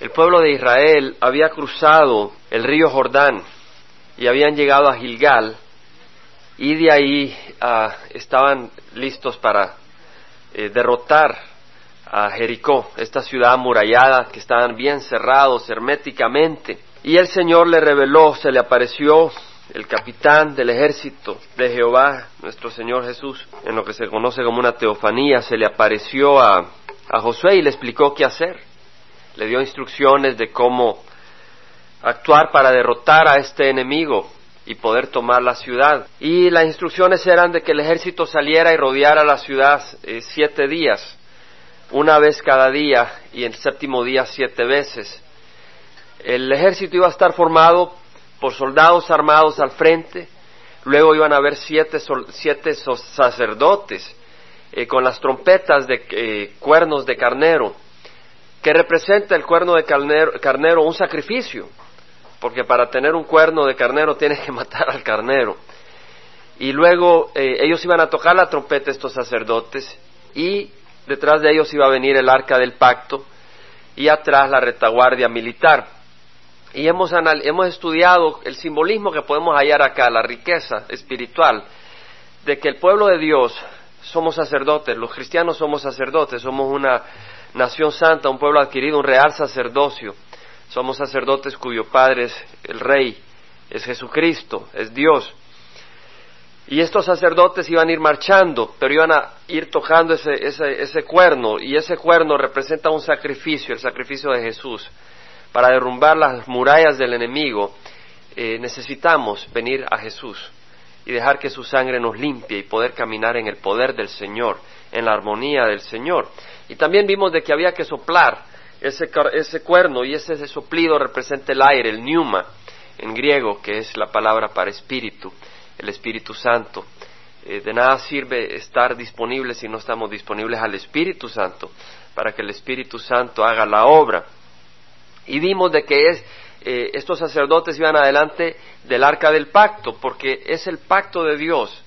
El pueblo de Israel había cruzado el río Jordán y habían llegado a Gilgal y de ahí ah, estaban listos para eh, derrotar a Jericó, esta ciudad amurallada que estaban bien cerrados herméticamente. Y el Señor le reveló, se le apareció el capitán del ejército de Jehová, nuestro Señor Jesús, en lo que se conoce como una teofanía, se le apareció a, a Josué y le explicó qué hacer. Le dio instrucciones de cómo actuar para derrotar a este enemigo y poder tomar la ciudad. Y las instrucciones eran de que el ejército saliera y rodeara la ciudad eh, siete días, una vez cada día y el séptimo día siete veces. El ejército iba a estar formado por soldados armados al frente, luego iban a haber siete, siete sacerdotes eh, con las trompetas de eh, cuernos de carnero, que representa el cuerno de carnero, un sacrificio, porque para tener un cuerno de carnero tienes que matar al carnero. Y luego eh, ellos iban a tocar la trompeta estos sacerdotes y detrás de ellos iba a venir el arca del pacto y atrás la retaguardia militar. Y hemos, hemos estudiado el simbolismo que podemos hallar acá, la riqueza espiritual, de que el pueblo de Dios somos sacerdotes, los cristianos somos sacerdotes, somos una nación santa, un pueblo adquirido, un real sacerdocio. Somos sacerdotes cuyo Padre es el Rey, es Jesucristo, es Dios. Y estos sacerdotes iban a ir marchando, pero iban a ir tocando ese, ese, ese cuerno, y ese cuerno representa un sacrificio, el sacrificio de Jesús para derrumbar las murallas del enemigo, eh, necesitamos venir a Jesús y dejar que su sangre nos limpie y poder caminar en el poder del Señor, en la armonía del Señor. Y también vimos de que había que soplar ese, ese cuerno y ese, soplido representa el aire, el pneuma en griego, que es la palabra para espíritu, el Espíritu Santo. Eh, de nada sirve estar disponibles si no estamos disponibles al Espíritu Santo, para que el Espíritu Santo haga la obra. Y vimos de que es, eh, estos sacerdotes iban adelante del arca del pacto, porque es el pacto de Dios,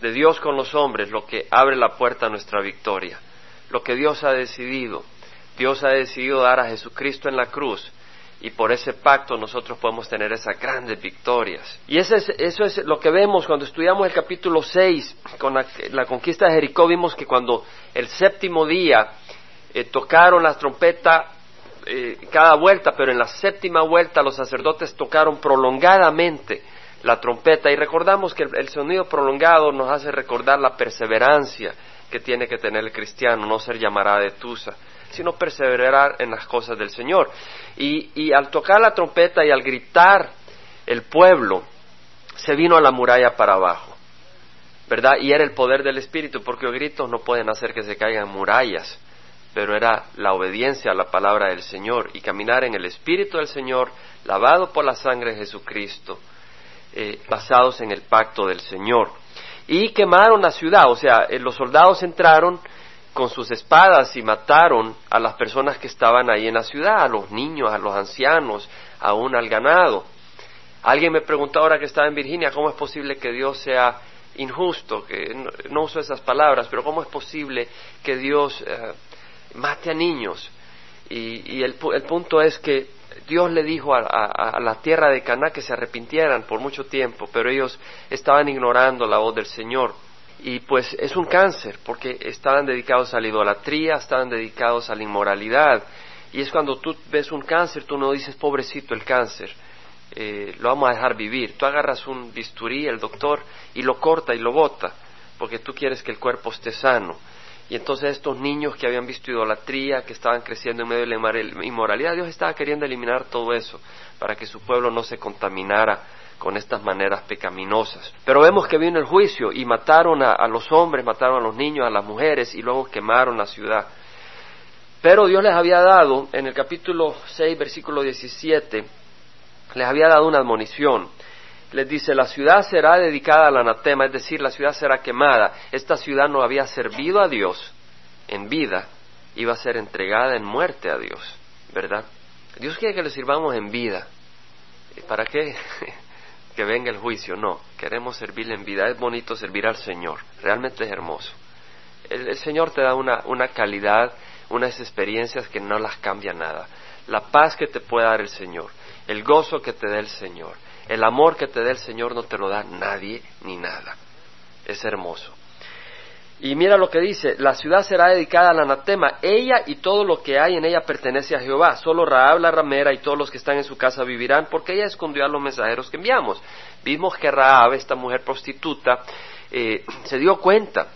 de Dios con los hombres, lo que abre la puerta a nuestra victoria, lo que Dios ha decidido. Dios ha decidido dar a Jesucristo en la cruz y por ese pacto nosotros podemos tener esas grandes victorias. Y eso es, eso es lo que vemos cuando estudiamos el capítulo 6 con la, conquista de Jericó, vimos que cuando el séptimo día eh, tocaron la trompeta eh, cada vuelta, pero en la séptima vuelta los sacerdotes tocaron prolongadamente la trompeta y recordamos que el, sonido prolongado nos hace recordar la perseverancia que tiene que tener el cristiano, no ser llamada de tusa, sino perseverar en las cosas del Señor. Y, y al tocar la trompeta y al gritar el pueblo, se vino a la muralla para abajo. ¿verdad? Y era el poder del Espíritu, porque los gritos no pueden hacer que se caigan murallas pero era la obediencia a la palabra del Señor y caminar en el Espíritu del Señor, lavado por la sangre de Jesucristo, eh, basados en el pacto del Señor. Y quemaron la ciudad, o sea, eh, los soldados entraron con sus espadas y mataron a las personas que estaban ahí en la ciudad, a los niños, a los ancianos, aún al ganado. Alguien me preguntó ahora que estaba en Virginia, ¿cómo es posible que Dios sea injusto? Que no, uso esas palabras, pero ¿cómo es posible que Dios eh, mate a niños. Y, el, punto es que Dios le dijo a, la tierra de Caná que se arrepintieran por mucho tiempo, pero ellos estaban ignorando la voz del Señor. Y pues es un cáncer, porque estaban dedicados a la idolatría, estaban dedicados a la inmoralidad. Y es cuando tú ves un cáncer, tú no dices, pobrecito el cáncer, eh, lo vamos a dejar vivir. Tú agarras un bisturí, el doctor, y lo corta y lo bota, porque tú quieres que el cuerpo esté sano. Y entonces estos niños que habían visto idolatría, que estaban creciendo en medio de la inmoralidad, Dios estaba queriendo eliminar todo eso para que su pueblo no se contaminara con estas maneras pecaminosas. Pero vemos que vino el juicio y mataron a, los hombres, mataron a los niños, a las mujeres y luego quemaron la ciudad. Pero Dios les había dado, en el capítulo 6, versículo 17, les había dado una admonición les dice, la ciudad será dedicada al anatema, es decir, la ciudad será quemada. Esta ciudad no había servido a Dios en vida, iba a ser entregada en muerte a Dios, ¿verdad? Dios quiere que le sirvamos en vida. ¿Para qué? que venga el juicio, no, queremos servirle en vida, es bonito servir al Señor, realmente es hermoso. El, Señor te da una, una calidad, unas experiencias que no las cambia nada. la paz que te puede dar el Señor, el gozo que te dé el Señor, el amor que te dé el Señor no te lo da nadie ni nada. Es hermoso. Y mira lo que dice, la ciudad será dedicada al anatema, ella y todo lo que hay en ella pertenece a Jehová, solo Raab la ramera y todos los que están en su casa vivirán, porque ella escondió a los mensajeros que enviamos. Vimos que Raab, esta mujer prostituta, eh, se dio cuenta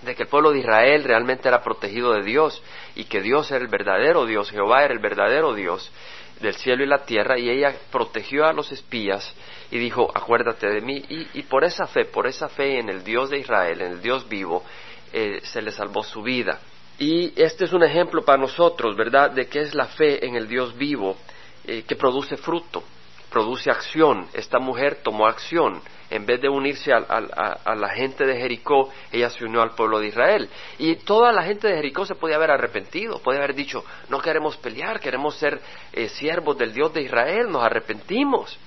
de que el pueblo de Israel realmente era protegido de Dios y que Dios era el verdadero Dios, Jehová era el verdadero Dios del cielo y la tierra y ella protegió a los espías y dijo, acuérdate de mí y, por esa fe, por esa fe en el Dios de Israel, en el Dios vivo, eh, se le salvó su vida. Y este es un ejemplo para nosotros, ¿verdad?, de qué es la fe en el Dios vivo eh, que produce fruto, produce acción. Esta mujer tomó acción en vez de unirse a, la gente de Jericó, ella se unió al pueblo de Israel. Y toda la gente de Jericó se podía haber arrepentido, podía haber dicho, no queremos pelear, queremos ser eh, siervos del Dios de Israel, nos arrepentimos.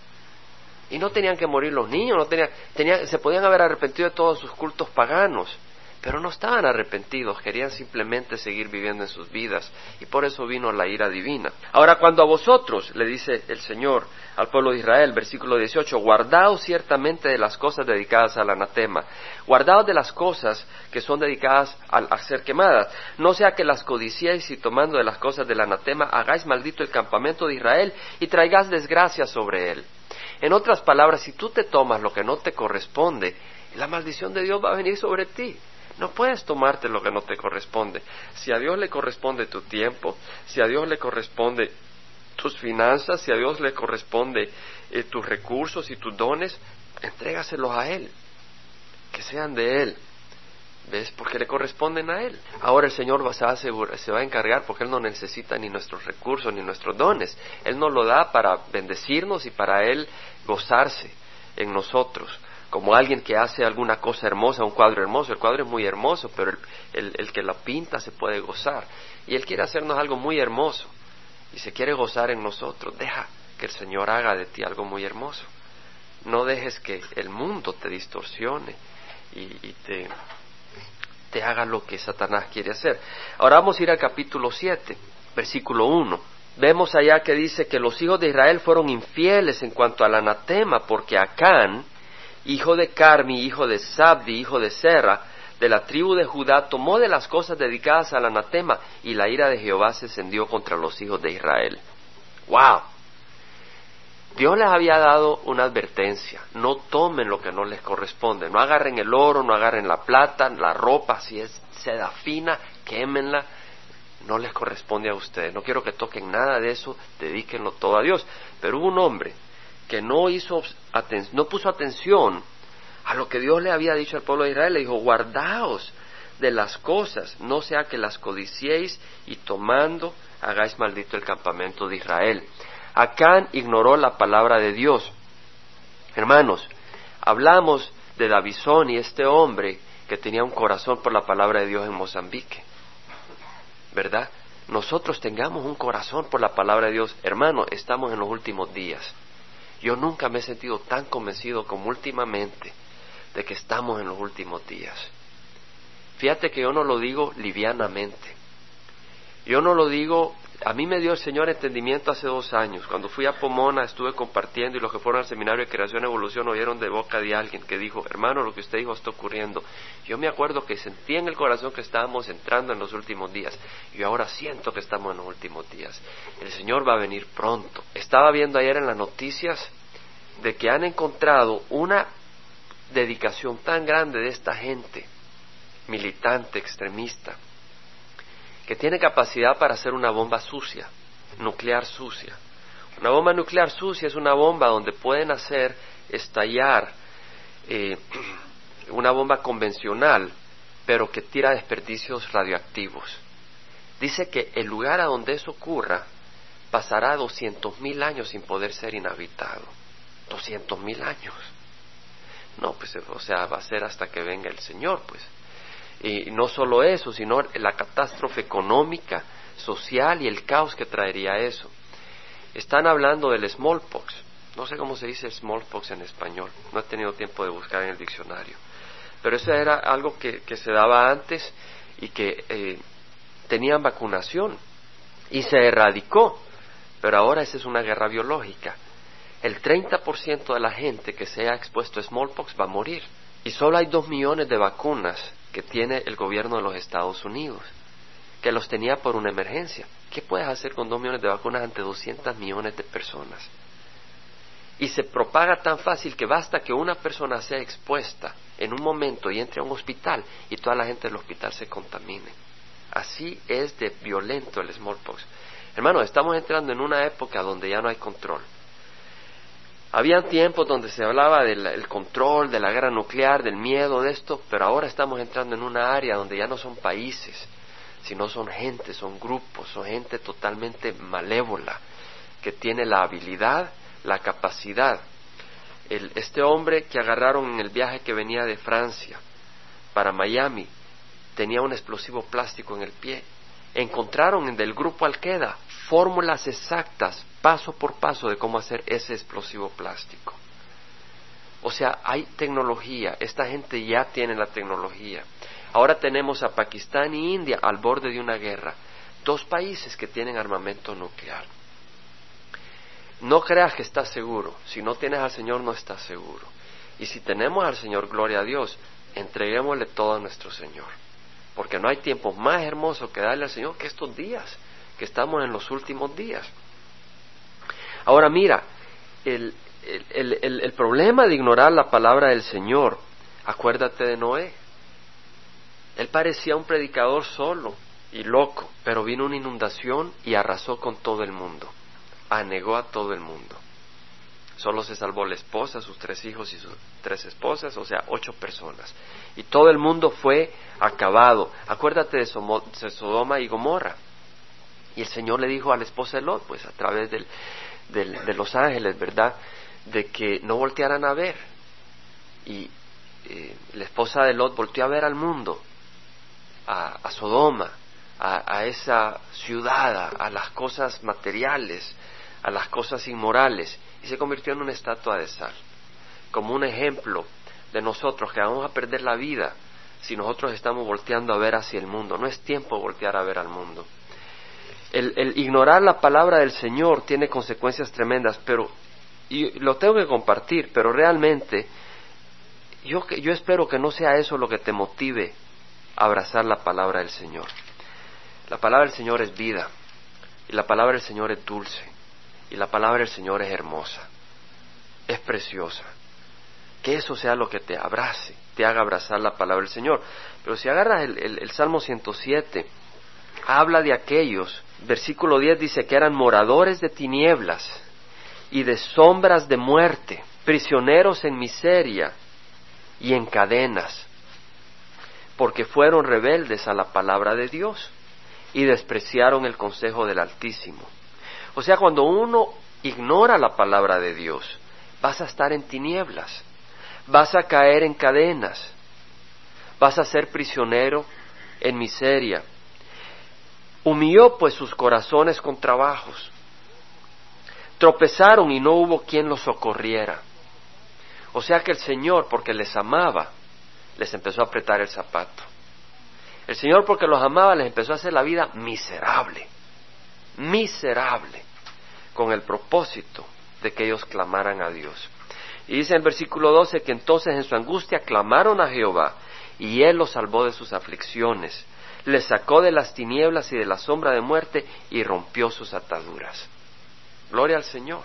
Y no tenían que morir los niños, no tenían, se podían haber arrepentido de todos sus cultos paganos pero no estaban arrepentidos, querían simplemente seguir viviendo en sus vidas y por eso vino la ira divina. Ahora, cuando a vosotros, le dice el Señor al pueblo de Israel, versículo 18, guardaos ciertamente de las cosas dedicadas al anatema, guardaos de las cosas que son dedicadas a, ser quemadas, no sea que las codiciéis y tomando de las cosas del anatema hagáis maldito el campamento de Israel y traigáis desgracia sobre él. En otras palabras, si tú te tomas lo que no te corresponde, la maldición de Dios va a venir sobre ti. No puedes tomarte lo que no te corresponde. Si a Dios le corresponde tu tiempo, si a Dios le corresponde tus finanzas, si a Dios le corresponde eh, tus recursos y tus dones, entrégaselos a Él, que sean de Él. ¿Ves? Porque le corresponden a Él. Ahora el Señor se va, a se va a encargar porque Él no necesita ni nuestros recursos ni nuestros dones. Él nos lo da para bendecirnos y para Él gozarse en nosotros como alguien que hace alguna cosa hermosa, un cuadro hermoso. El cuadro es muy hermoso, pero el, que la pinta se puede gozar. Y Él quiere hacernos algo muy hermoso y se quiere gozar en nosotros. Deja que el Señor haga de ti algo muy hermoso. No dejes que el mundo te distorsione y, te, te haga lo que Satanás quiere hacer. Ahora vamos a ir al capítulo 7, versículo 1. Vemos allá que dice que los hijos de Israel fueron infieles en cuanto al anatema, porque Acán, hijo de Carmi, hijo de Sabdi, hijo de Serra, de la tribu de Judá, tomó de las cosas dedicadas al anatema y la ira de Jehová se encendió contra los hijos de Israel. ¡Wow! Dios les había dado una advertencia, no tomen lo que no les corresponde, no agarren el oro, no agarren la plata, la ropa, si es seda fina, quémenla, no les corresponde a ustedes, no quiero que toquen nada de eso, dedíquenlo todo a Dios. Pero hubo un hombre que no, hizo no puso atención a lo que Dios le había dicho al pueblo de Israel, le dijo, guardaos de las cosas, no sea que las codiciéis y tomando hagáis maldito el campamento de Israel. Acán ignoró la palabra de Dios. Hermanos, hablamos de Davison y este hombre que tenía un corazón por la palabra de Dios en Mozambique. ¿Verdad? Nosotros tengamos un corazón por la palabra de Dios. Hermano, estamos en los últimos días. Yo nunca me he sentido tan convencido como últimamente de que estamos en los últimos días. Fíjate que yo no lo digo livianamente. Yo no lo digo, a mí me dio el Señor entendimiento hace dos años. Cuando fui a Pomona estuve compartiendo y los que fueron al seminario de creación y evolución oyeron de boca de alguien que dijo, hermano, lo que usted dijo está ocurriendo. Yo me acuerdo que sentí en el corazón que estábamos entrando en los últimos días y ahora siento que estamos en los últimos días. El Señor va a venir pronto. Estaba viendo ayer en las noticias de que han encontrado una dedicación tan grande de esta gente militante, extremista, que tiene capacidad para hacer una bomba sucia, nuclear sucia. Una bomba nuclear sucia es una bomba donde pueden hacer estallar eh, una bomba convencional, pero que tira desperdicios radioactivos. Dice que el lugar a donde eso ocurra pasará doscientos mil años sin poder ser inhabitado. Doscientos mil años. No, pues, o sea, va a ser hasta que venga el Señor, pues. Y no solo eso, sino la catástrofe económica, social y el caos que traería eso. Están hablando del smallpox. No sé cómo se dice smallpox en español. No he tenido tiempo de buscar en el diccionario. Pero eso era algo que, se daba antes y que eh, tenían vacunación y se erradicó Pero ahora esa es una guerra biológica. El 30% de la gente que se ha expuesto a smallpox va a morir. Y solo hay dos millones de vacunas que tiene el gobierno de los Estados Unidos, que los tenía por una emergencia. ¿Qué puedes hacer con dos millones de vacunas ante 200 millones de personas? Y se propaga tan fácil que basta que una persona sea expuesta en un momento y entre a un hospital y toda la gente del hospital se contamine. Así es de violento el smallpox. Hermano, estamos entrando en una época donde ya no hay control. Habían tiempos donde se hablaba del control, de la guerra nuclear, del miedo, de esto, pero ahora estamos entrando en una área donde ya no son países, sino son gente, son grupos, son gente totalmente malévola, que tiene la habilidad, la capacidad. este hombre que agarraron en el viaje que venía de Francia para Miami tenía un explosivo plástico en el pie. Encontraron del grupo Alqueda fórmulas exactas paso por paso de cómo hacer ese explosivo plástico. O sea, hay tecnología, esta gente ya tiene la tecnología. Ahora tenemos a Pakistán y India al borde de una guerra, dos países que tienen armamento nuclear. No creas que estás seguro, si no tienes al Señor no estás seguro. Y si tenemos al Señor, gloria a Dios, entreguémosle todo a nuestro Señor. Porque no hay tiempo más hermoso que darle al Señor que estos días, estamos en los últimos días. Ahora mira, el, el, problema de ignorar la palabra del Señor, acuérdate de Noé. Él parecía un predicador solo y loco, pero vino una inundación y arrasó con todo el mundo, anegó a todo el mundo. Solo se salvó la esposa, sus tres hijos y sus tres esposas, o sea, ocho personas. Y todo el mundo fue acabado. Acuérdate de Sodoma y Gomorra. Y el Señor le dijo a la esposa de Lot, pues a través del, de los ángeles, ¿verdad? De que no voltearan a ver. Y eh, la esposa de Lot volteó a ver al mundo, a, Sodoma, a, esa ciudad, a, las cosas materiales, a las cosas inmorales, y se convirtió en una estatua de sal, como un ejemplo de nosotros que vamos a perder la vida si nosotros estamos volteando a ver hacia el mundo. No es tiempo de voltear a ver al mundo el, ignorar la palabra del Señor tiene consecuencias tremendas, pero y lo tengo que compartir, pero realmente yo, yo espero que no sea eso lo que te motive a abrazar la palabra del Señor. La palabra del Señor es vida, y la palabra del Señor es dulce, y la palabra del Señor es hermosa, es preciosa. Que eso sea lo que te abrace, te haga abrazar la palabra del Señor. Pero si agarras el, el, el Salmo 107, habla de aquellos, versículo 10 dice que eran moradores de tinieblas y de sombras de muerte, prisioneros en miseria y en cadenas, porque fueron rebeldes a la palabra de Dios y despreciaron el consejo del Altísimo. O sea, cuando uno ignora la palabra de Dios, vas a estar en tinieblas, vas a caer en cadenas, vas a ser prisionero en miseria Humilló pues sus corazones con trabajos. Tropezaron y no hubo quien los socorriera. O sea que el Señor, porque les amaba, les empezó a apretar el zapato. El Señor, porque los amaba, les empezó a hacer la vida miserable, miserable, con el propósito de que ellos clamaran a Dios. Y dice en versículo 12 que entonces en su angustia clamaron a Jehová y Él los salvó de sus aflicciones le sacó de las tinieblas y de la sombra de muerte y rompió sus ataduras. Gloria al Señor.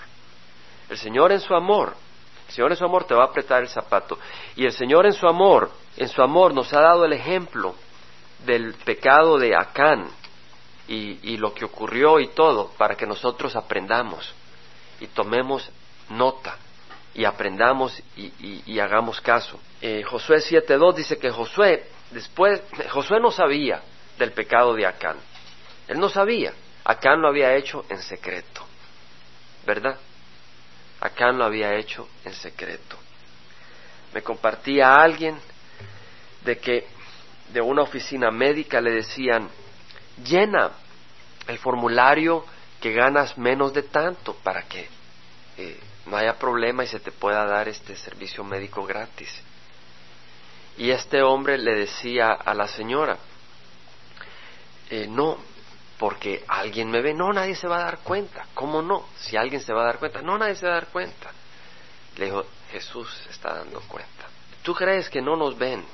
El Señor en su amor, el Señor en su amor te va a apretar el zapato. Y el Señor en su amor, en su amor nos ha dado el ejemplo del pecado de Acán y, lo que ocurrió y todo para que nosotros aprendamos y tomemos nota y aprendamos y, hagamos caso. Eh, Josué 7.2 dice que Josué Después, Josué no sabía del pecado de Acán. Él no sabía. Acán lo había hecho en secreto. ¿Verdad? Acán lo había hecho en secreto. Me compartía a alguien de que de una oficina médica le decían, llena el formulario que ganas menos de tanto para que eh, no haya problema y se te pueda dar este servicio médico gratis. Y este hombre le decía a la señora, eh, no, porque alguien me ve. No, nadie se va a dar cuenta. ¿Cómo no? Si alguien se va a dar cuenta. No, nadie se va a dar cuenta. Le dijo, Jesús está dando cuenta. Tú crees que no nos ven,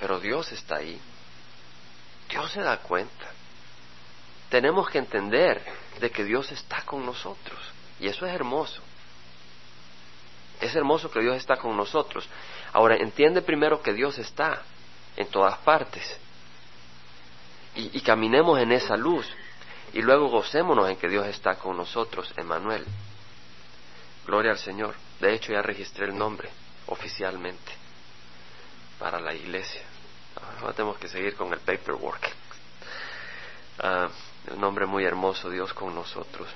pero Dios está ahí. Dios se da cuenta. Tenemos que entender de que Dios está con nosotros. Y eso es hermoso. Es hermoso que Dios está con nosotros. Ahora, entiende primero que Dios está en todas partes. Y, caminemos en esa luz. Y luego gocémonos en que Dios está con nosotros, Emmanuel. Gloria al Señor. De hecho, ya registré el nombre oficialmente para la iglesia. Ahora tenemos que seguir con el paperwork. Ah, un nombre muy hermoso, Dios con nosotros.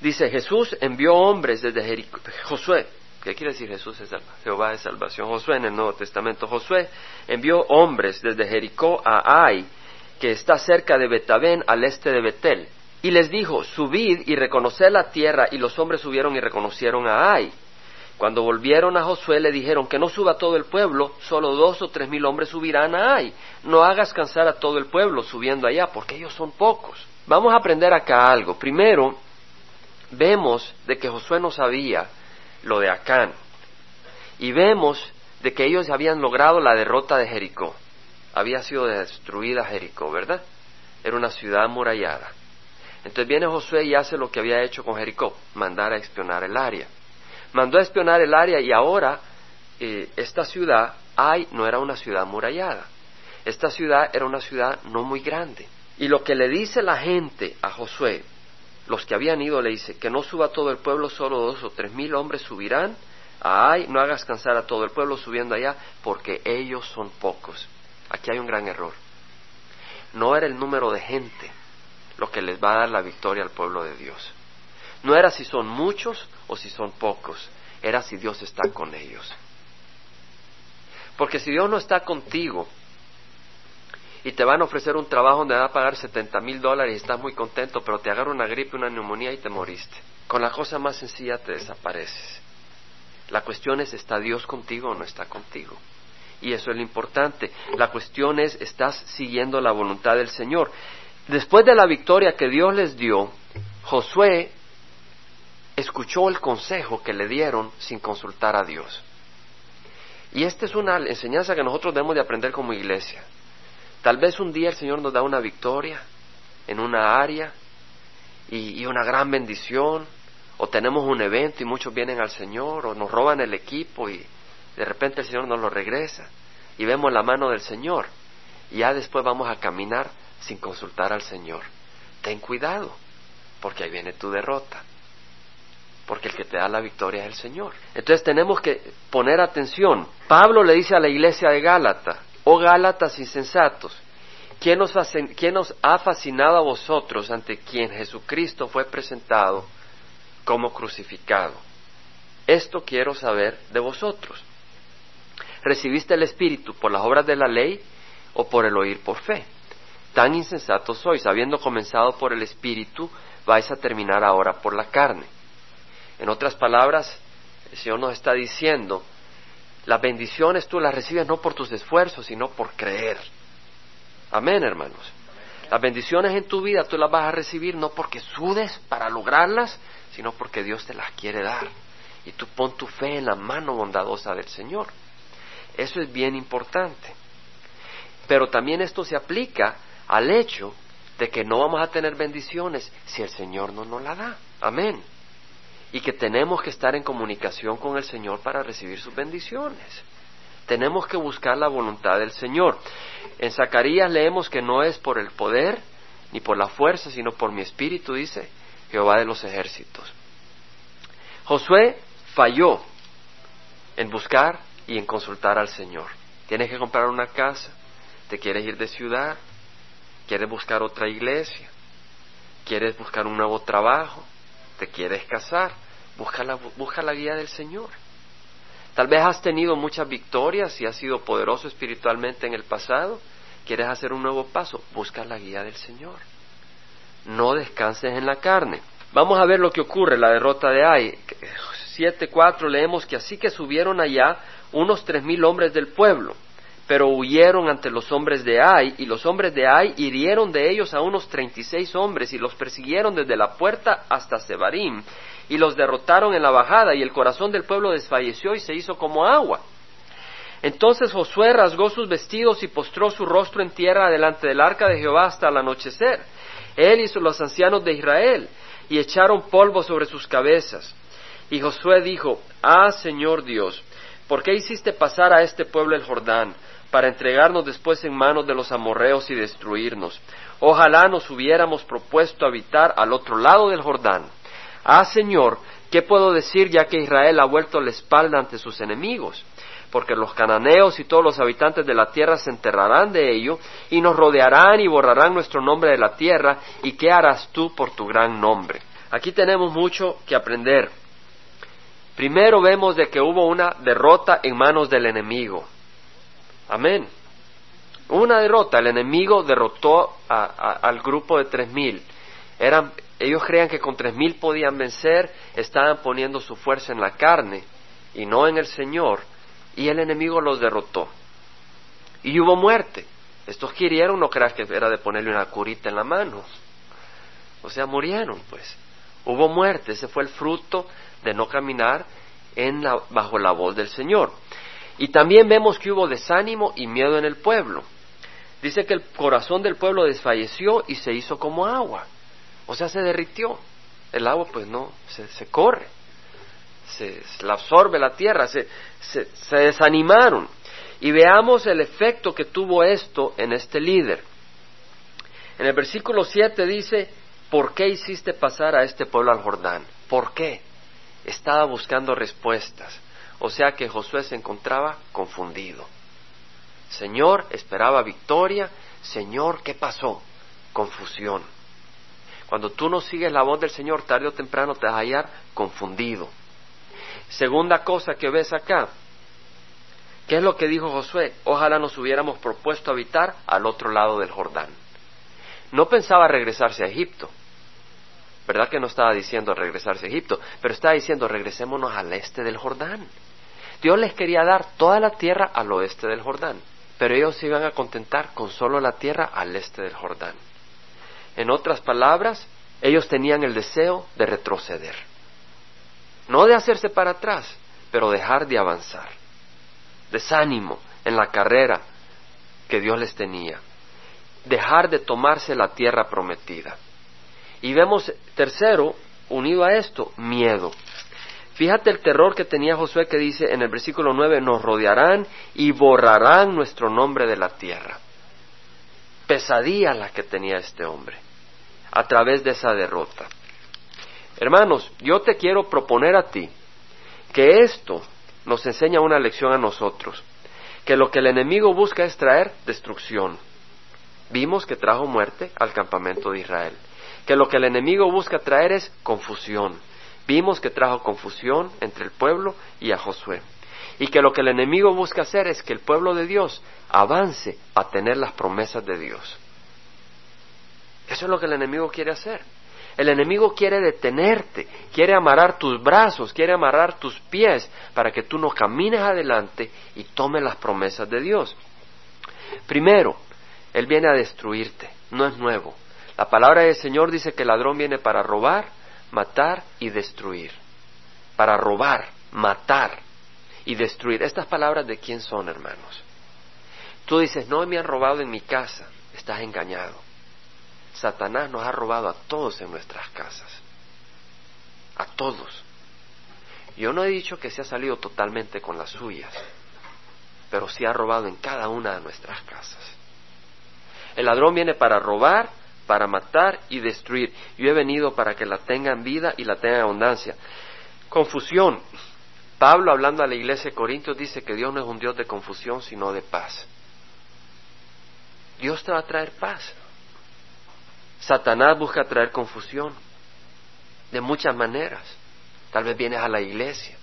Dice, Jesús envió hombres desde Jericó. Josué, ¿qué quiere decir Jesús es Jehová de salvación? Josué en el Nuevo Testamento. Josué envió hombres desde Jericó a Ai, que está cerca de Betabén, al este de Betel. Y les dijo, subid y reconoced la tierra, y los hombres subieron y reconocieron a Ai. Cuando volvieron a Josué le dijeron que no suba todo el pueblo, solo dos o tres mil hombres subirán a Ai. No hagas cansar a todo el pueblo subiendo allá, porque ellos son pocos. Vamos a aprender acá algo. Primero, vemos de que Josué no sabía lo de Acán. Y vemos de que ellos habían logrado la derrota de Jericó. Había sido destruida Jericó, ¿verdad? Era una ciudad amurallada. Entonces viene Josué y hace lo que había hecho con Jericó, mandar a espionar el área mandó a espionar el área y ahora eh, esta ciudad, Ay, no era una ciudad murallada. Esta ciudad era una ciudad no muy grande. Y lo que le dice la gente a Josué, los que habían ido, le dice que no suba todo el pueblo, solo dos o tres mil hombres subirán Ay, no hagas cansar a todo el pueblo subiendo allá, porque ellos son pocos. Aquí hay un gran error. No era el número de gente lo que les va a dar la victoria al pueblo de Dios. No era si son muchos o si son pocos, era si Dios está con ellos. Porque si Dios no está contigo y te van a ofrecer un trabajo donde van a pagar 70 mil dólares y estás muy contento, pero te agarra una gripe, una neumonía y te moriste. Con la cosa más sencilla te desapareces. La cuestión es, ¿está Dios contigo o no está contigo? Y eso es lo importante. La cuestión es, ¿estás siguiendo la voluntad del Señor? Después de la victoria que Dios les dio, Josué escuchó el consejo que le dieron sin consultar a Dios. Y esta es una enseñanza que nosotros debemos de aprender como iglesia. Tal vez un día el Señor nos da una victoria en una área y, una gran bendición, o tenemos un evento y muchos vienen al Señor, o nos roban el equipo y de repente el Señor nos lo regresa y vemos la mano del Señor y ya después vamos a caminar sin consultar al Señor. Ten cuidado, porque ahí viene tu derrota porque el que te da la victoria es el Señor. Entonces tenemos que poner atención. Pablo le dice a la iglesia de Gálata, oh Gálatas insensatos, ¿quién nos, ¿quién nos ha fascinado a vosotros ante quien Jesucristo fue presentado como crucificado? Esto quiero saber de vosotros. ¿Recibiste el Espíritu por las obras de la ley o por el oír por fe? Tan insensatos sois, habiendo comenzado por el Espíritu, vais a terminar ahora por la carne. En otras palabras, el Señor nos está diciendo, las bendiciones tú las recibes no por tus esfuerzos, sino por creer. Amén, hermanos. Las bendiciones en tu vida tú las vas a recibir no porque sudes para lograrlas, sino porque Dios te las quiere dar. Y tú pon tu fe en la mano bondadosa del Señor. Eso es bien importante. Pero también esto se aplica al hecho de que no vamos a tener bendiciones si el Señor no nos la da. Amén y que tenemos que estar en comunicación con el Señor para recibir sus bendiciones. Tenemos que buscar la voluntad del Señor. En Zacarías leemos que no es por el poder ni por la fuerza, sino por mi espíritu, dice Jehová de los ejércitos. Josué falló en buscar y en consultar al Señor. Tienes que comprar una casa, te quieres ir de ciudad, quieres buscar otra iglesia, quieres buscar un nuevo trabajo, te quieres casar, busca la, busca la guía del Señor. Tal vez has tenido muchas victorias y has sido poderoso espiritualmente en el pasado, quieres hacer un nuevo paso, busca la guía del Señor. No descanses en la carne. Vamos a ver lo que ocurre, la derrota de Ai. 7.4 leemos que así que subieron allá unos tres mil hombres del pueblo, pero huyeron ante los hombres de Ai, y los hombres de Ai hirieron de ellos a unos treinta y seis hombres, y los persiguieron desde la puerta hasta Sebarim, y los derrotaron en la bajada, y el corazón del pueblo desfalleció y se hizo como agua. Entonces Josué rasgó sus vestidos y postró su rostro en tierra delante del arca de Jehová hasta el anochecer. Él y los ancianos de Israel, y echaron polvo sobre sus cabezas. Y Josué dijo, Ah, Señor Dios, ¿por qué hiciste pasar a este pueblo el Jordán? Para entregarnos después en manos de los amorreos y destruirnos. Ojalá nos hubiéramos propuesto habitar al otro lado del Jordán. Ah, Señor, ¿qué puedo decir ya que Israel ha vuelto la espalda ante sus enemigos? Porque los cananeos y todos los habitantes de la tierra se enterrarán de ello, y nos rodearán y borrarán nuestro nombre de la tierra, y qué harás tú por tu gran nombre. Aquí tenemos mucho que aprender. Primero vemos de que hubo una derrota en manos del enemigo. Amén. Una derrota, el enemigo derrotó al grupo de tres mil. Eran, ellos creían que con tres mil podían vencer, estaban poniendo su fuerza en la carne y no en el Señor, y el enemigo los derrotó. Y hubo muerte. Estos quirieron, no creas que era de ponerle una curita en la mano. O sea, murieron, pues. Hubo muerte, ese fue el fruto de no caminar en la, bajo la voz del Señor. Y también vemos que hubo desánimo y miedo en el pueblo. Dice que el corazón del pueblo desfalleció y se hizo como agua. O sea, se derritió. El agua pues no, se, corre. Se, la absorbe la tierra, se, se desanimaron. Y veamos el efecto que tuvo esto en este líder. En el versículo 7 dice, ¿por qué hiciste pasar a este pueblo al Jordán? ¿Por qué? Estaba buscando respuestas. O sea que Josué se encontraba confundido. Señor, esperaba victoria. Señor, ¿qué pasó? Confusión. Cuando tú no sigues la voz del Señor, tarde o temprano te vas a hallar confundido. Segunda cosa que ves acá. ¿Qué es lo que dijo Josué? Ojalá nos hubiéramos propuesto habitar al otro lado del Jordán. No pensaba regresarse a Egipto. ¿Verdad que no estaba diciendo regresarse a Egipto? Pero estaba diciendo regresémonos al este del Jordán. Dios les quería dar toda la tierra al oeste del Jordán, pero ellos se iban a contentar con solo la tierra al este del Jordán. En otras palabras, ellos tenían el deseo de retroceder, no de hacerse para atrás, pero dejar de avanzar. Desánimo en la carrera que Dios les tenía, dejar de tomarse la tierra prometida. Y vemos, tercero, unido a esto, miedo. Fíjate el terror que tenía Josué que dice en el versículo 9, nos rodearán y borrarán nuestro nombre de la tierra. Pesadilla la que tenía este hombre a través de esa derrota. Hermanos, yo te quiero proponer a ti que esto nos enseña una lección a nosotros, que lo que el enemigo busca es traer destrucción. Vimos que trajo muerte al campamento de Israel, que lo que el enemigo busca traer es confusión, Vimos que trajo confusión entre el pueblo y a Josué. Y que lo que el enemigo busca hacer es que el pueblo de Dios avance a tener las promesas de Dios. Eso es lo que el enemigo quiere hacer. El enemigo quiere detenerte, quiere amarrar tus brazos, quiere amarrar tus pies para que tú no camines adelante y tomes las promesas de Dios. Primero, Él viene a destruirte, no es nuevo. La palabra del Señor dice que el ladrón viene para robar, matar y destruir. Para robar, matar y destruir. Estas palabras de quién son, hermanos. Tú dices, no me han robado en mi casa. Estás engañado. Satanás nos ha robado a todos en nuestras casas. A todos. Yo no he dicho que se ha salido totalmente con las suyas, pero sí ha robado en cada una de nuestras casas. El ladrón viene para robar, para matar y destruir. Yo he venido para que la tengan vida y la tengan abundancia. Confusión. Pablo, hablando a la iglesia de Corintios, dice que Dios no es un Dios de confusión, sino de paz. Dios te va a traer paz. Satanás busca traer confusión de muchas maneras. Tal vez vienes a la iglesia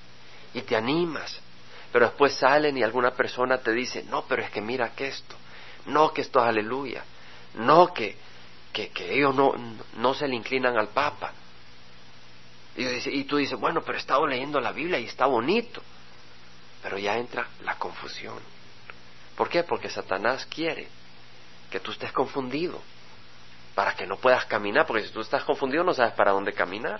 y te animas, pero después salen y alguna persona te dice, no, pero es que mira que esto, no que esto es aleluya, no que que, ellos no, no se le inclinan al Papa. Y, tú dices, bueno, pero he estado leyendo la Biblia y está bonito. Pero ya entra la confusión. ¿Por qué? Porque Satanás quiere que tú estés confundido, para que no puedas caminar, porque si tú estás confundido no sabes para dónde caminar.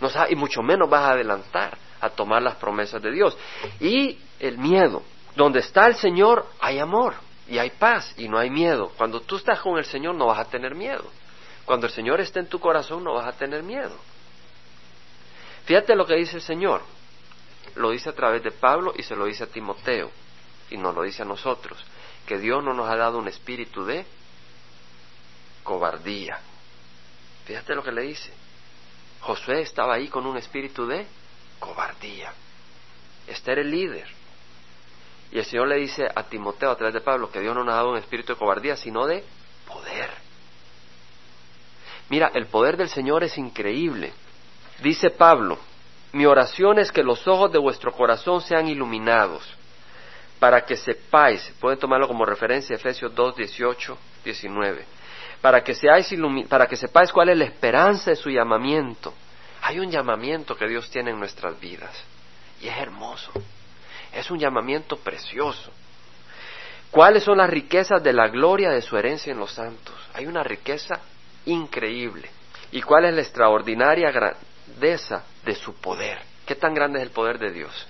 No sabes, y mucho menos vas a adelantar a tomar las promesas de Dios. Y el miedo. Donde está el Señor hay amor y hay paz y no hay miedo. Cuando tú estás con el Señor no vas a tener miedo. Cuando el Señor está en tu corazón no vas a tener miedo. Fíjate lo que dice el Señor. Lo dice a través de Pablo y se lo dice a Timoteo y nos lo dice a nosotros. Que Dios no nos ha dado un espíritu de cobardía. Fíjate lo que le dice. Josué estaba ahí con un espíritu de cobardía. Este era el líder. Y el Señor le dice a Timoteo a través de Pablo que Dios no nos ha dado un espíritu de cobardía, sino de poder. Mira, el poder del Señor es increíble. Dice Pablo, mi oración es que los ojos de vuestro corazón sean iluminados, para que sepáis, pueden tomarlo como referencia Efesios 2, 18, 19, para que, seáis para que sepáis cuál es la esperanza de su llamamiento. Hay un llamamiento que Dios tiene en nuestras vidas y es hermoso. Es un llamamiento precioso. ¿Cuáles son las riquezas de la gloria de su herencia en los santos? Hay una riqueza increíble. ¿Y cuál es la extraordinaria grandeza de su poder? ¿Qué tan grande es el poder de Dios?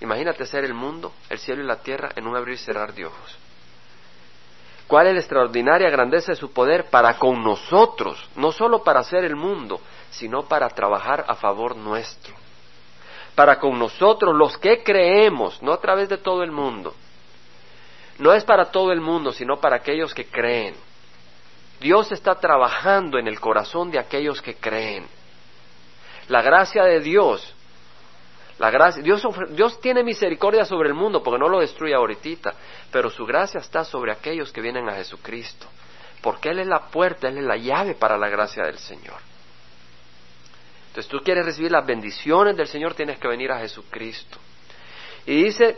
Imagínate ser el mundo, el cielo y la tierra en un abrir y cerrar de ojos. ¿Cuál es la extraordinaria grandeza de su poder para con nosotros? No solo para hacer el mundo, sino para trabajar a favor nuestro. Para con nosotros los que creemos, no a través de todo el mundo. No es para todo el mundo, sino para aquellos que creen. Dios está trabajando en el corazón de aquellos que creen. La gracia de Dios la gracia, Dios, Dios tiene misericordia sobre el mundo porque no lo destruye ahorita, pero su gracia está sobre aquellos que vienen a Jesucristo, porque Él es la puerta, Él es la llave para la gracia del Señor. Entonces tú quieres recibir las bendiciones del Señor, tienes que venir a Jesucristo. Y dice,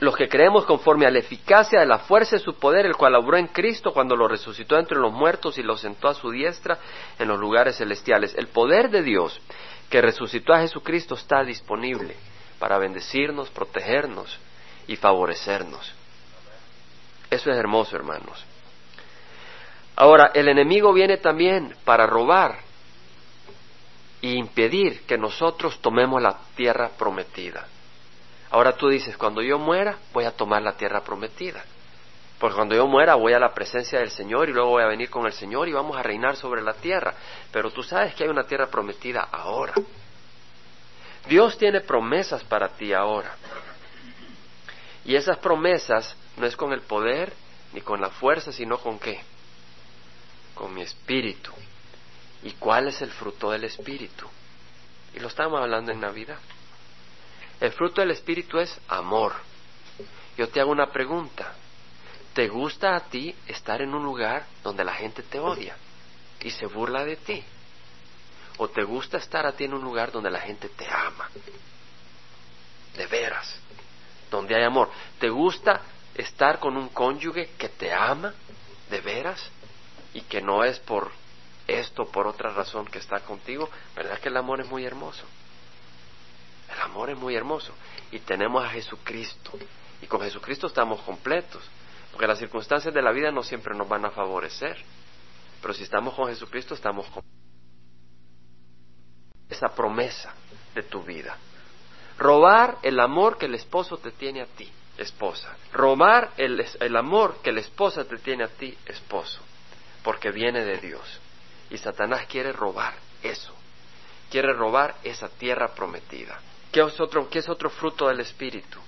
los que creemos conforme a la eficacia de la fuerza de su poder, el cual obró en Cristo cuando lo resucitó entre los muertos y lo sentó a su diestra en los lugares celestiales. El poder de Dios que resucitó a Jesucristo está disponible para bendecirnos, protegernos y favorecernos. Eso es hermoso, hermanos. Ahora, el enemigo viene también para robar e impedir que nosotros tomemos la tierra prometida. Ahora tú dices, cuando yo muera, voy a tomar la tierra prometida. Porque cuando yo muera voy a la presencia del Señor y luego voy a venir con el Señor y vamos a reinar sobre la tierra. Pero tú sabes que hay una tierra prometida ahora. Dios tiene promesas para ti ahora. Y esas promesas no es con el poder ni con la fuerza, sino con qué? Con mi espíritu. ¿Y cuál es el fruto del espíritu? Y lo estamos hablando en Navidad. El fruto del espíritu es amor. Yo te hago una pregunta. ¿Te gusta a ti estar en un lugar donde la gente te odia y se burla de ti? ¿O te gusta estar a ti en un lugar donde la gente te ama? De veras, donde hay amor. ¿Te gusta estar con un cónyuge que te ama? De veras. Y que no es por esto, por otra razón que está contigo. ¿Verdad que el amor es muy hermoso? El amor es muy hermoso. Y tenemos a Jesucristo. Y con Jesucristo estamos completos. Porque las circunstancias de la vida no siempre nos van a favorecer. Pero si estamos con Jesucristo, estamos con esa promesa de tu vida. Robar el amor que el esposo te tiene a ti, esposa. Robar el, el amor que la esposa te tiene a ti, esposo. Porque viene de Dios. Y Satanás quiere robar eso. Quiere robar esa tierra prometida. ¿Qué es otro, qué es otro fruto del Espíritu?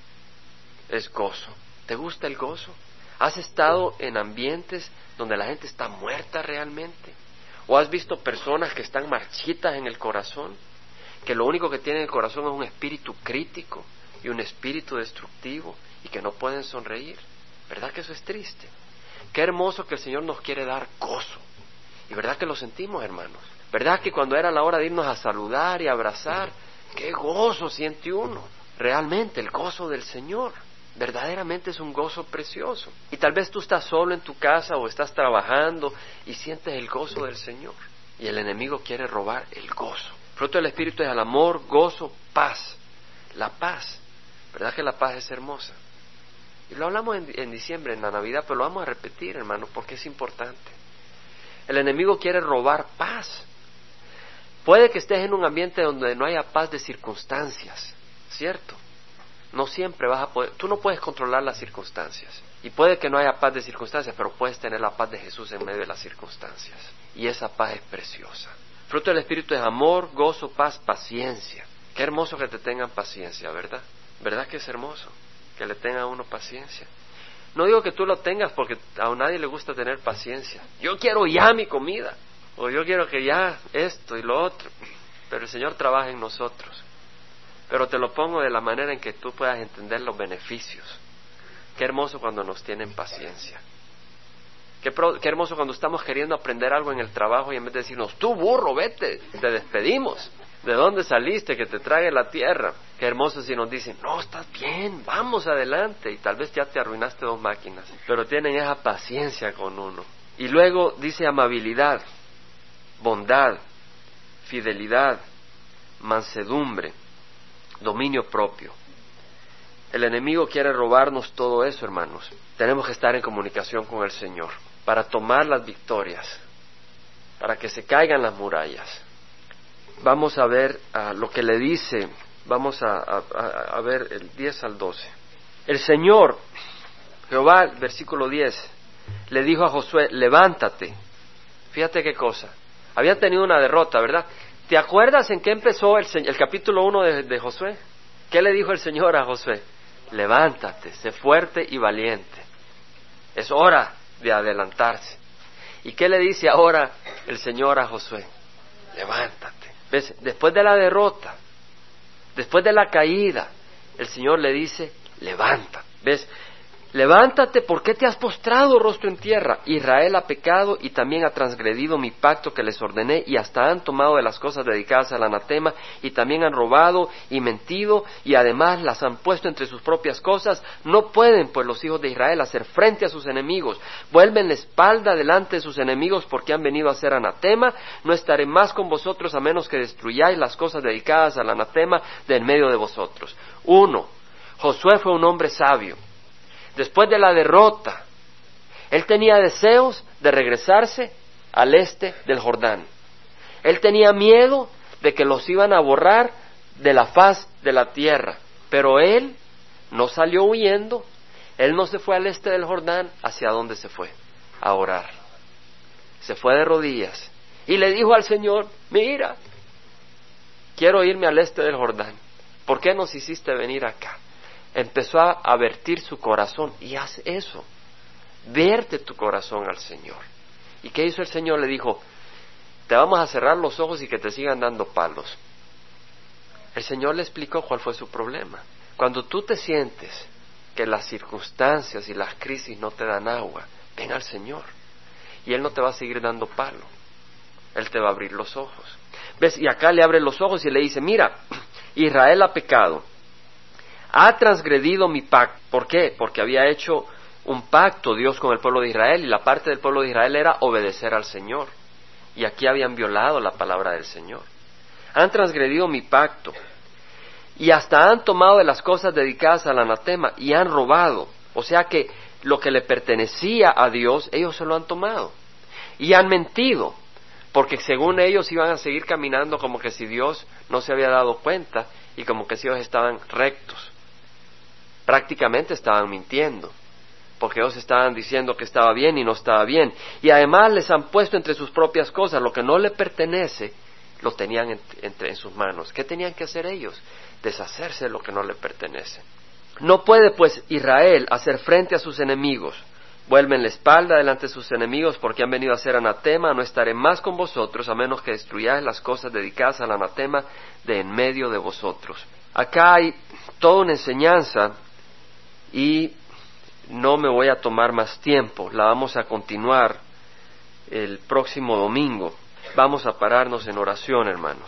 Es gozo. ¿Te gusta el gozo? ¿Has estado en ambientes donde la gente está muerta realmente? ¿O has visto personas que están marchitas en el corazón? Que lo único que tienen en el corazón es un espíritu crítico y un espíritu destructivo y que no pueden sonreír. ¿Verdad que eso es triste? Qué hermoso que el Señor nos quiere dar gozo. Y verdad que lo sentimos, hermanos. ¿Verdad que cuando era la hora de irnos a saludar y abrazar, qué gozo siente uno? Realmente el gozo del Señor verdaderamente es un gozo precioso. Y tal vez tú estás solo en tu casa o estás trabajando y sientes el gozo del Señor. Y el enemigo quiere robar el gozo. Fruto del Espíritu es el amor, gozo, paz. La paz. ¿Verdad que la paz es hermosa? Y lo hablamos en, en diciembre, en la Navidad, pero lo vamos a repetir, hermano, porque es importante. El enemigo quiere robar paz. Puede que estés en un ambiente donde no haya paz de circunstancias, ¿cierto? No siempre vas a poder, tú no puedes controlar las circunstancias. Y puede que no haya paz de circunstancias, pero puedes tener la paz de Jesús en medio de las circunstancias. Y esa paz es preciosa. Fruto del Espíritu es amor, gozo, paz, paciencia. Qué hermoso que te tengan paciencia, ¿verdad? ¿Verdad que es hermoso? Que le tenga a uno paciencia. No digo que tú lo tengas porque a nadie le gusta tener paciencia. Yo quiero ya mi comida. O yo quiero que ya esto y lo otro. Pero el Señor trabaja en nosotros. Pero te lo pongo de la manera en que tú puedas entender los beneficios. Qué hermoso cuando nos tienen paciencia. Qué, qué, hermoso cuando estamos queriendo aprender algo en el trabajo y en vez de decirnos, tú burro, vete, te despedimos. ¿De dónde saliste? Que te trague la tierra. Qué hermoso si nos dicen, no, estás bien, vamos adelante. Y tal vez ya te arruinaste dos máquinas. Pero tienen esa paciencia con uno. Y luego dice amabilidad, bondad, fidelidad, mansedumbre dominio propio. El enemigo quiere robarnos todo eso, hermanos. Tenemos que estar en comunicación con el Señor para tomar las victorias, para que se caigan las murallas. Vamos a ver lo que le dice, vamos a, ver el 10 al 12. El Señor, Jehová, versículo 10, le dijo a Josué, levántate. Fíjate qué cosa. Había tenido una derrota, ¿verdad? ¿Te acuerdas en qué empezó el, el capítulo 1 de, de Josué? ¿Qué le dijo el Señor a Josué? Levántate, sé fuerte y valiente. Es hora de adelantarse. ¿Y qué le dice ahora el Señor a Josué? Levántate. ¿Ves? Después de la derrota, después de la caída, el Señor le dice, levántate. ¿Ves? Levántate, ¿por qué te has postrado rostro en tierra? Israel ha pecado y también ha transgredido mi pacto que les ordené y hasta han tomado de las cosas dedicadas al anatema y también han robado y mentido y además las han puesto entre sus propias cosas. No pueden, pues, los hijos de Israel hacer frente a sus enemigos. Vuelven la espalda delante de sus enemigos porque han venido a ser anatema. No estaré más con vosotros a menos que destruyáis las cosas dedicadas al anatema de en medio de vosotros. Uno, Josué fue un hombre sabio después de la derrota, él tenía deseos de regresarse al este del Jordán. Él tenía miedo de que los iban a borrar de la faz de la tierra, pero él no salió huyendo, él no se fue al este del Jordán, ¿hacia dónde se fue? A orar. Se fue de rodillas y le dijo al Señor, mira, quiero irme al este del Jordán, ¿por qué nos hiciste venir acá? Empezó a avertir su corazón y haz eso, verte tu corazón al Señor. ¿Y qué hizo el Señor? Le dijo, te vamos a cerrar los ojos y que te sigan dando palos. El Señor le explicó cuál fue su problema. Cuando tú te sientes que las circunstancias y las crisis no te dan agua, ven al Señor. Y Él no te va a seguir dando palo. Él te va a abrir los ojos. ¿Ves? Y acá le abre los ojos y le dice, mira, Israel ha pecado ha transgredido mi pacto. ¿Por qué? Porque había hecho un pacto Dios con el pueblo de Israel y la parte del pueblo de Israel era obedecer al Señor. Y aquí habían violado la palabra del Señor. Han transgredido mi pacto y hasta han tomado de las cosas dedicadas al anatema y han robado. O sea que lo que le pertenecía a Dios, ellos se lo han tomado. Y han mentido, porque según ellos iban a seguir caminando como que si Dios no se había dado cuenta y como que si ellos estaban rectos prácticamente estaban mintiendo, porque ellos estaban diciendo que estaba bien y no estaba bien. Y además les han puesto entre sus propias cosas lo que no le pertenece, lo tenían entre en sus manos. ¿Qué tenían que hacer ellos? Deshacerse de lo que no le pertenece. No puede pues Israel hacer frente a sus enemigos. Vuelven la espalda delante de sus enemigos porque han venido a ser anatema. No estaré más con vosotros a menos que destruyáis las cosas dedicadas al anatema de en medio de vosotros. Acá hay toda una enseñanza y no me voy a tomar más tiempo, la vamos a continuar el próximo domingo. Vamos a pararnos en oración, hermanos.